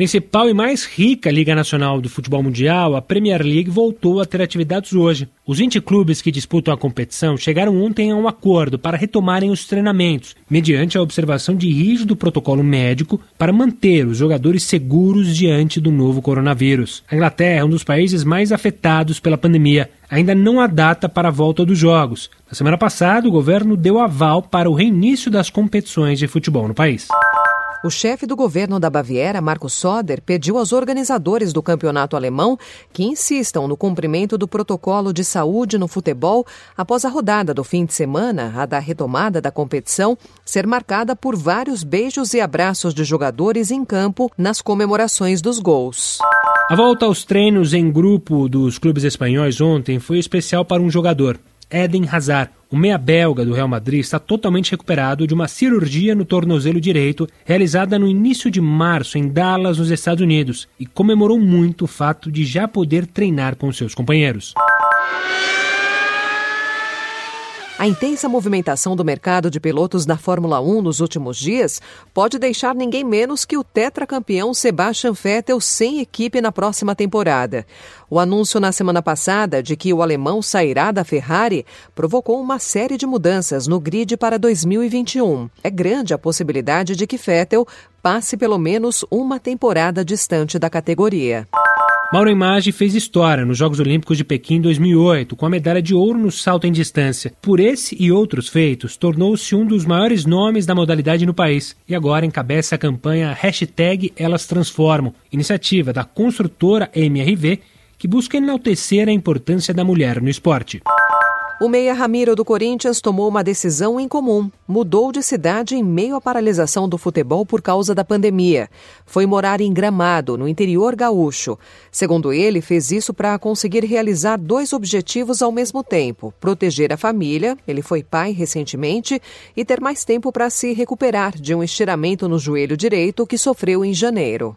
Principal e mais rica Liga Nacional do Futebol Mundial, a Premier League voltou a ter atividades hoje. Os 20 clubes que disputam a competição chegaram ontem a um acordo para retomarem os treinamentos, mediante a observação de rígido protocolo médico para manter os jogadores seguros diante do novo coronavírus. A Inglaterra é um dos países mais afetados pela pandemia. Ainda não há data para a volta dos jogos. Na semana passada, o governo deu aval para o reinício das competições de futebol no país. O chefe do governo da Baviera, Marcos Soder, pediu aos organizadores do campeonato alemão que insistam no cumprimento do protocolo de saúde no futebol após a rodada do fim de semana, a da retomada da competição, ser marcada por vários beijos e abraços de jogadores em campo nas comemorações dos gols. A volta aos treinos em grupo dos clubes espanhóis ontem foi especial para um jogador. Eden Hazard. O meia belga do Real Madrid está totalmente recuperado de uma cirurgia no tornozelo direito realizada no início de março em Dallas, nos Estados Unidos, e comemorou muito o fato de já poder treinar com seus companheiros. A intensa movimentação do mercado de pilotos da Fórmula 1 nos últimos dias pode deixar ninguém menos que o tetracampeão Sebastian Vettel sem equipe na próxima temporada. O anúncio na semana passada de que o alemão sairá da Ferrari provocou uma série de mudanças no grid para 2021. É grande a possibilidade de que Vettel passe pelo menos uma temporada distante da categoria. Mauro Image fez história nos Jogos Olímpicos de Pequim 2008, com a medalha de ouro no salto em distância. Por esse e outros feitos, tornou-se um dos maiores nomes da modalidade no país e agora encabeça a campanha Hashtag Elas Transformam, iniciativa da construtora MRV que busca enaltecer a importância da mulher no esporte. O meia Ramiro do Corinthians tomou uma decisão incomum. Mudou de cidade em meio à paralisação do futebol por causa da pandemia. Foi morar em Gramado, no interior gaúcho. Segundo ele, fez isso para conseguir realizar dois objetivos ao mesmo tempo: proteger a família, ele foi pai recentemente, e ter mais tempo para se recuperar de um estiramento no joelho direito que sofreu em janeiro.